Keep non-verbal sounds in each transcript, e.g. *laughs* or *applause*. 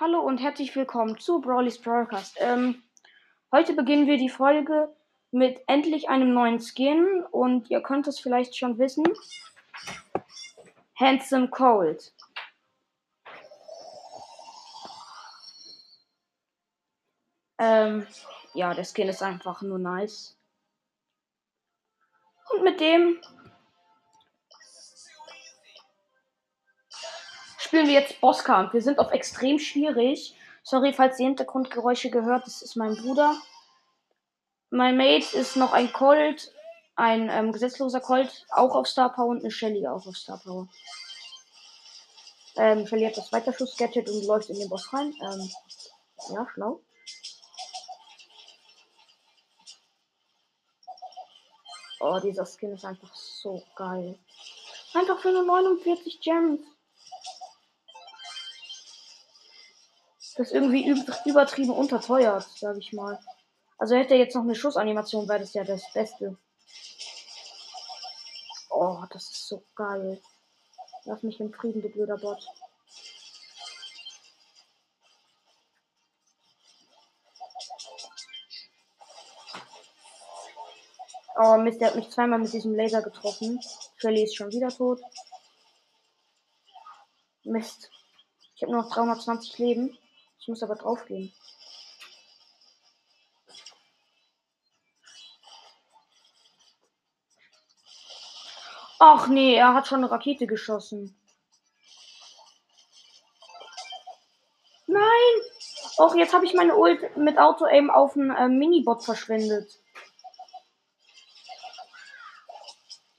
Hallo und herzlich willkommen zu Brawley's Broadcast. Ähm, heute beginnen wir die Folge mit endlich einem neuen Skin und ihr könnt es vielleicht schon wissen. Handsome Cold. Ähm, ja, der Skin ist einfach nur nice. Und mit dem spielen wir jetzt Bosskampf. Wir sind auf extrem schwierig. Sorry, falls ihr Hintergrundgeräusche gehört, das ist mein Bruder. Mein Mate ist noch ein Colt, ein ähm, gesetzloser Colt, auch auf Star Power und eine Shelly auch auf Star Power. Ähm, Shelly hat das Weiterschuss-Gadget und läuft in den Boss rein. Ähm, ja, schlau. Oh, dieser Skin ist einfach so geil. Einfach für nur 49 Gems. Das irgendwie übertrieben unterteuert, sag ich mal. Also hätte er jetzt noch eine Schussanimation, wäre das ja das Beste. Oh, das ist so geil. Lass mich in Frieden, du blöder Bot. Oh Mist, der hat mich zweimal mit diesem Laser getroffen. Shelly ist schon wieder tot. Mist. Ich habe nur noch 320 Leben. Ich muss aber draufgehen. Ach nee, er hat schon eine Rakete geschossen. Nein! Och, jetzt habe ich meine Ult mit Auto-Aim auf einen äh, Minibot verschwendet.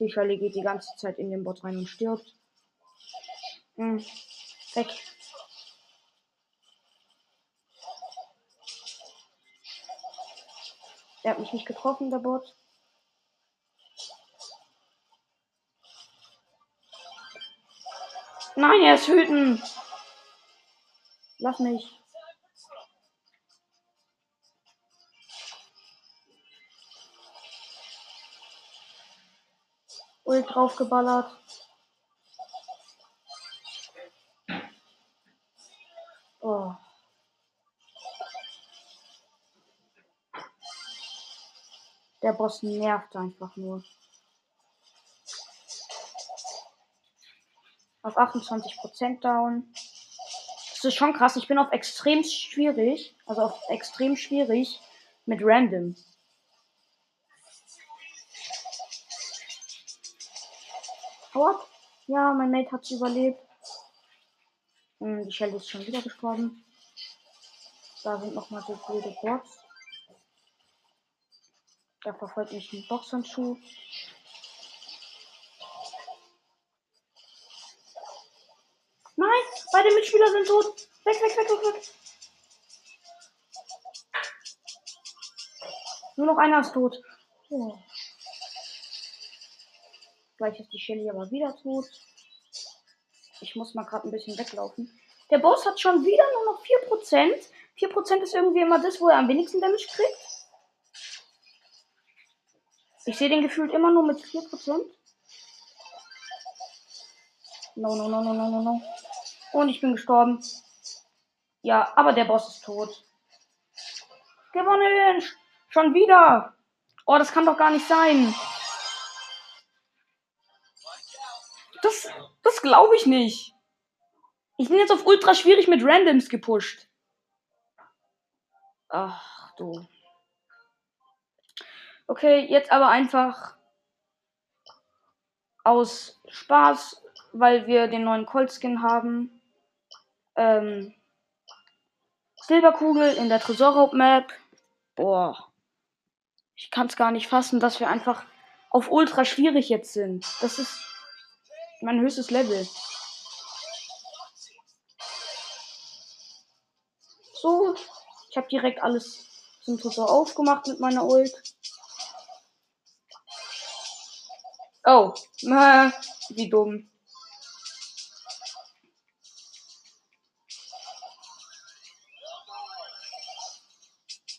Die Schelle geht die ganze Zeit in den Bot rein und stirbt. Hm. Weg. Er hat mich nicht getroffen, der Bot. Nein, er ist wütend. Lass mich. Ult draufgeballert. Der Boss nervt einfach nur. Auf 28% down. Das ist schon krass. Ich bin auf extrem schwierig. Also auf extrem schwierig mit Random. What? Ja, mein Mate hat überlebt. Hm, die Shell ist schon wieder gestorben. Da sind nochmal so blöde Bots. Da verfolgt mich ein Boxhandschuh. Nein, beide Mitspieler sind tot. Weg, weg, weg, weg, weg. Nur noch einer ist tot. Oh. Gleich ist die Shelly aber wieder tot. Ich muss mal gerade ein bisschen weglaufen. Der Boss hat schon wieder nur noch 4%. 4% ist irgendwie immer das, wo er am wenigsten Damage kriegt. Ich sehe den gefühlt immer nur mit 4%. No, no, no, no, no, no, no. Und ich bin gestorben. Ja, aber der Boss ist tot. Gewonnen! Schon wieder! Oh, das kann doch gar nicht sein. Das, das glaube ich nicht. Ich bin jetzt auf ultra schwierig mit Randoms gepusht. Ach du. Okay, jetzt aber einfach aus Spaß, weil wir den neuen Colt Skin haben. Ähm, Silberkugel in der Tresorraub Map. Boah. Ich kann es gar nicht fassen, dass wir einfach auf ultra schwierig jetzt sind. Das ist mein höchstes Level. So, ich habe direkt alles zum Tresor aufgemacht mit meiner Ult. Oh, äh, wie dumm.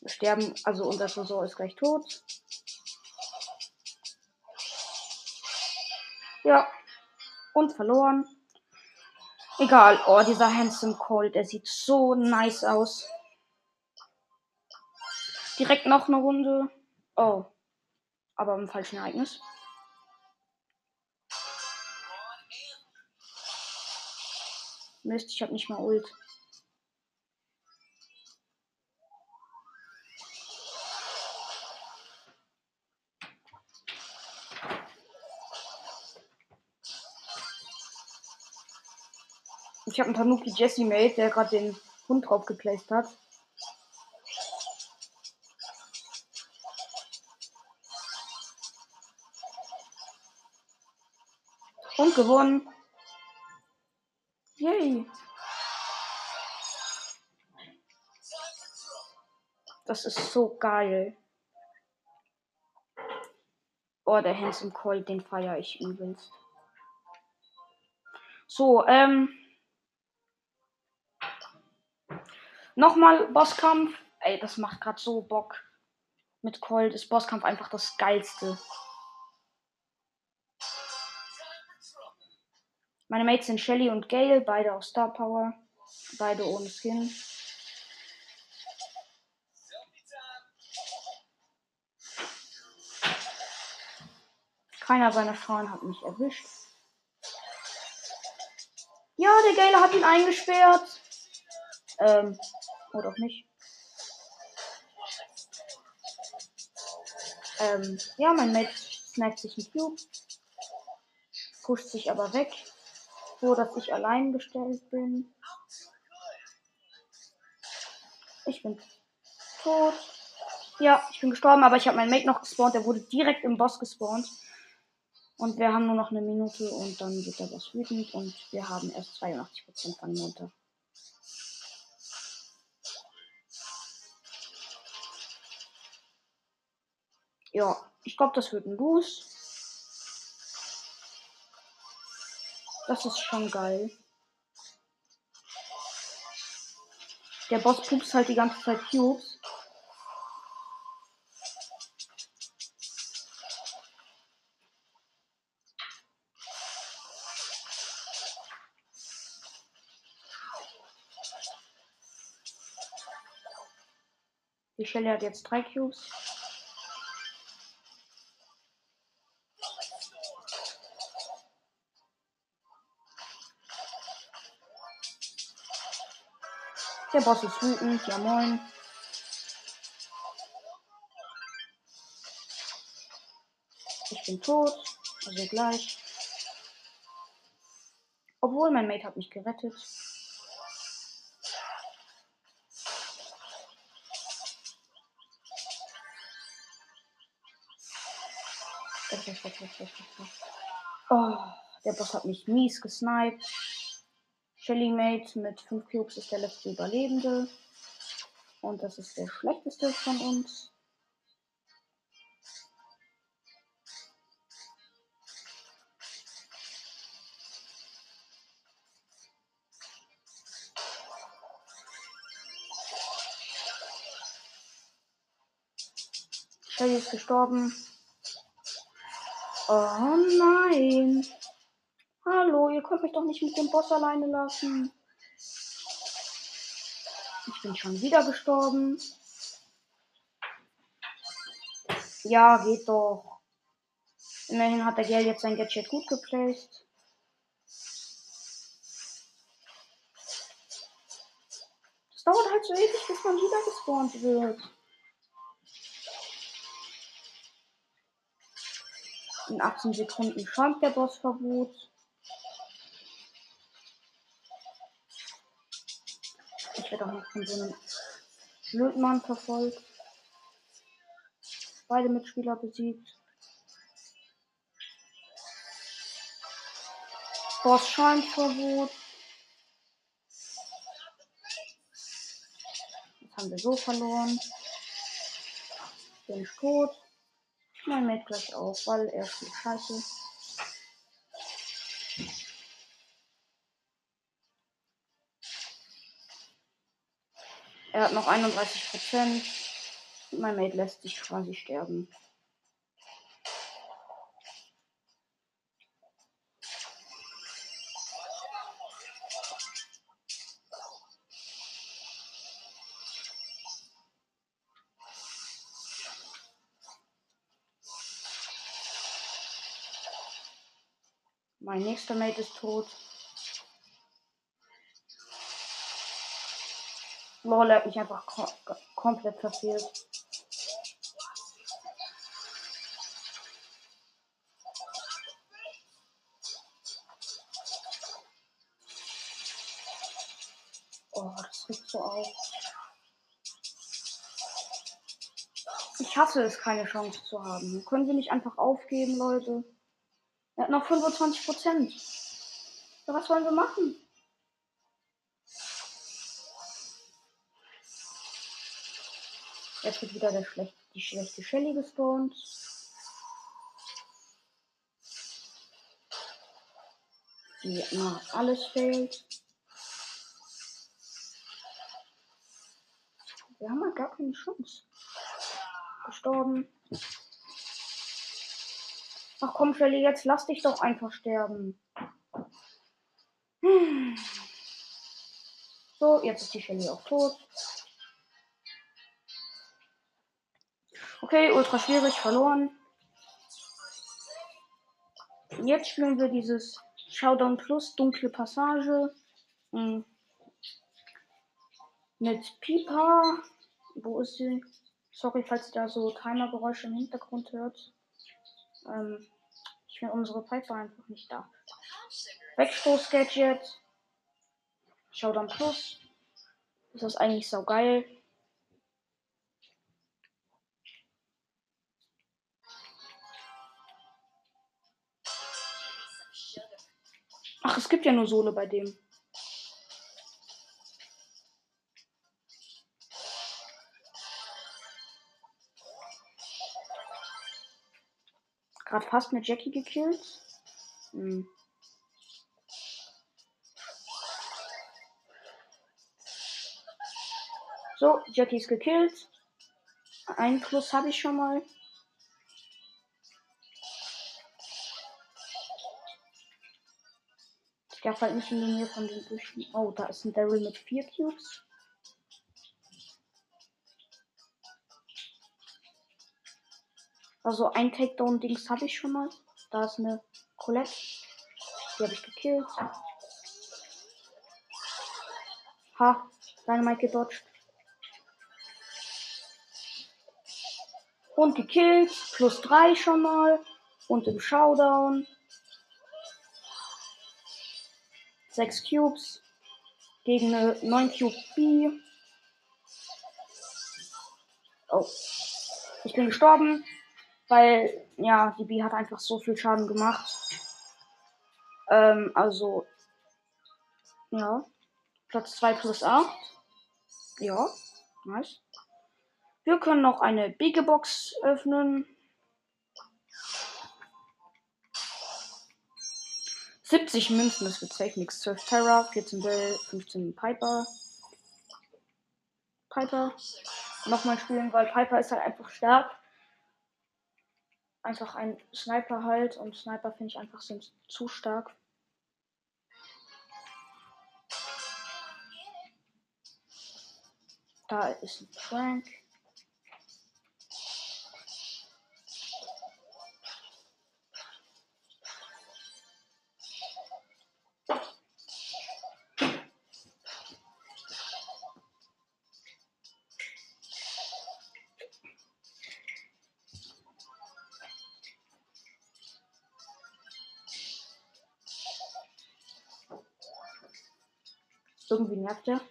Wir sterben, also unser Tresor ist gleich tot. Ja, und verloren. Egal. Oh, dieser Handsome Cold, der sieht so nice aus. Direkt noch eine Runde. Oh. Aber im falschen Ereignis. Mist, ich hab nicht mal Ult. Ich habe einen Tanuki Jesse Mate, der gerade den Hund drauf geplaced hat. Und gewonnen. Yay. Das ist so geil. Oh, der Handsome Cold, den feiere ich übelst. So, ähm. Nochmal Bosskampf. Ey, das macht gerade so Bock. Mit Cold ist Bosskampf einfach das geilste. Meine Mates sind Shelly und Gale, beide aus Star Power. Beide ohne Skin. Keiner seiner Frauen hat mich erwischt. Ja, der Gale hat ihn eingesperrt. Ähm, oder auch nicht. Ähm, ja, mein Mate snackt sich einen Cube. Pusht sich aber weg so, dass ich allein gestellt bin. Ich bin tot. Ja, ich bin gestorben, aber ich habe meinen Mate noch gespawnt. Der wurde direkt im Boss gespawnt. Und wir haben nur noch eine Minute und dann wird der Boss wütend und wir haben erst 82% von runter. Ja, ich glaube, das wird ein Boost. Das ist schon geil. Der Boss pupst halt die ganze Zeit Cubes. Die Shelly hat jetzt drei Cubes. Der Boss ist wütend. Ja, moin. Ich bin tot. Also gleich. Obwohl mein Mate hat mich gerettet. Oh, der Boss hat mich mies gesniped. Shelly Mate mit 5 Cubes ist der letzte Überlebende. Und das ist der schlechteste von uns. Shelly ist gestorben. Oh nein. Hallo, ihr könnt mich doch nicht mit dem Boss alleine lassen. Ich bin schon wieder gestorben. Ja, geht doch. Immerhin hat der Geld jetzt sein Gadget gut geplaced. Es dauert halt so ewig, bis man wieder gespawnt wird. In 18 Sekunden schäumt der Bossverbot. werde auch noch von so einem Blödmann verfolgt. Beide Mitspieler besiegt. Boss Scheinverbot. Jetzt haben wir so verloren. Bin ich tot. Mein Mate gleich auch, weil er spielt scheiße. Er hat noch 31 Prozent. Mein Mate lässt sich quasi sterben. Mein nächster Mate ist tot. Lol, er hat mich einfach kom komplett verfehlt. Oh, das riecht so auf. Ich hasse es, keine Chance zu haben. Können wir nicht einfach aufgeben, Leute? Er hat noch 25 Prozent. Ja, was wollen wir machen? Jetzt wird wieder der schlecht, die schlechte Shelly gespawnt. Die na, alles fehlt. Wir haben halt gar keine Chance. Gestorben. Ach komm, Shelly, jetzt lass dich doch einfach sterben. So, jetzt ist die Shelly auch tot. Okay, ultra schwierig, verloren. Jetzt spielen wir dieses Showdown Plus Dunkle Passage. Hm. Mit Pipa. Wo ist sie? Sorry, falls ihr da so Timergeräusche im Hintergrund hört. Ähm, ich finde unsere Piper einfach nicht da. Wegstoß-Gadget. Showdown Plus. Das ist eigentlich so geil. Ach, es gibt ja nur Solo bei dem. Gerade fast mit Jackie gekillt. Hm. So, Jackie ist gekillt. Ein Plus habe ich schon mal. Ich darf halt nicht in die Nähe von den Büschen. Oh, da ist ein Daryl mit vier Cubes. Also ein Takedown-Dings habe ich schon mal. Da ist eine Colette. Die habe ich gekillt. Ha, deine Mike gedodged. Und gekillt. Plus drei schon mal. Und im Showdown. Sechs Cubes. Gegen eine 9 Cube B. Oh. Ich bin gestorben. Weil, ja, die B hat einfach so viel Schaden gemacht. Ähm, also, ja. Platz 2 plus 8. Ja, nice. Wir können noch eine Big Box öffnen. 70 Münzen, das wird safe nix. 12 Terra, 14 Bell, 15 Piper. Piper. Nochmal spielen, weil Piper ist halt einfach stark einfach ein Sniper halt und Sniper finde ich einfach sind zu stark. Da ist ein Frank. Irgendwie nervt er.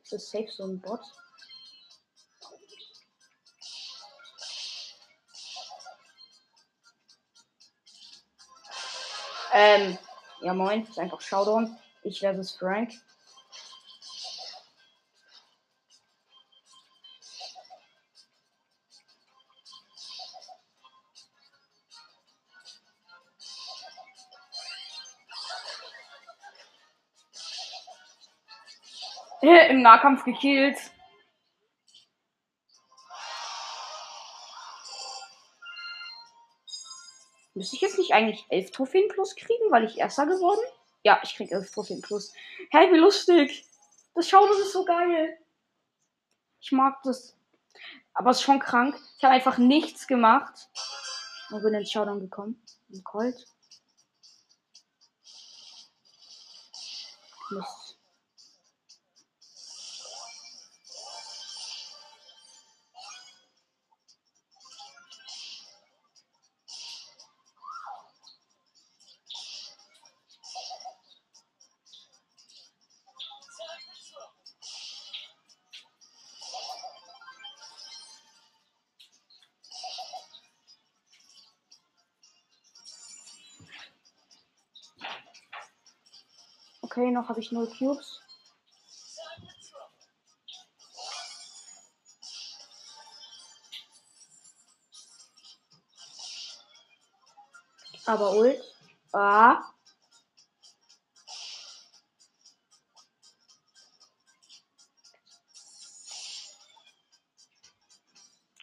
Das ist safe so ein Bot. Ähm, ja moin, ist einfach Showdown. Ich versus Frank. *laughs* Im Nahkampf gekillt. Müsste ich jetzt nicht eigentlich 11 Trophäen plus kriegen, weil ich Erster geworden? Ja, ich krieg 11 Trophäen plus. Hey, wie lustig. Das Showdown ist so geil. Ich mag das. Aber es ist schon krank. Ich habe einfach nichts gemacht. Und bin ins Showdown gekommen. Ein Colt. Mist. Okay, noch habe ich null Cubes. Aber Ult. Ah.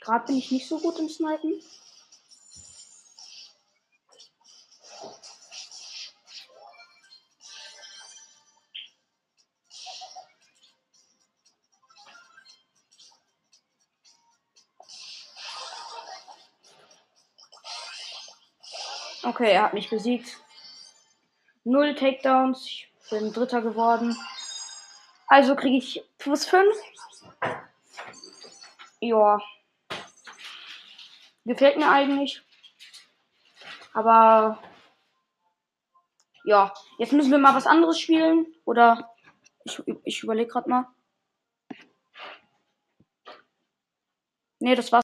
Gerade bin ich nicht so gut im Snipen. Okay, er hat mich besiegt. Null Takedowns. Ich bin Dritter geworden. Also kriege ich plus 5. Ja. Gefällt mir eigentlich. Aber ja, jetzt müssen wir mal was anderes spielen. Oder ich, ich überlege gerade mal. Nee, das war's.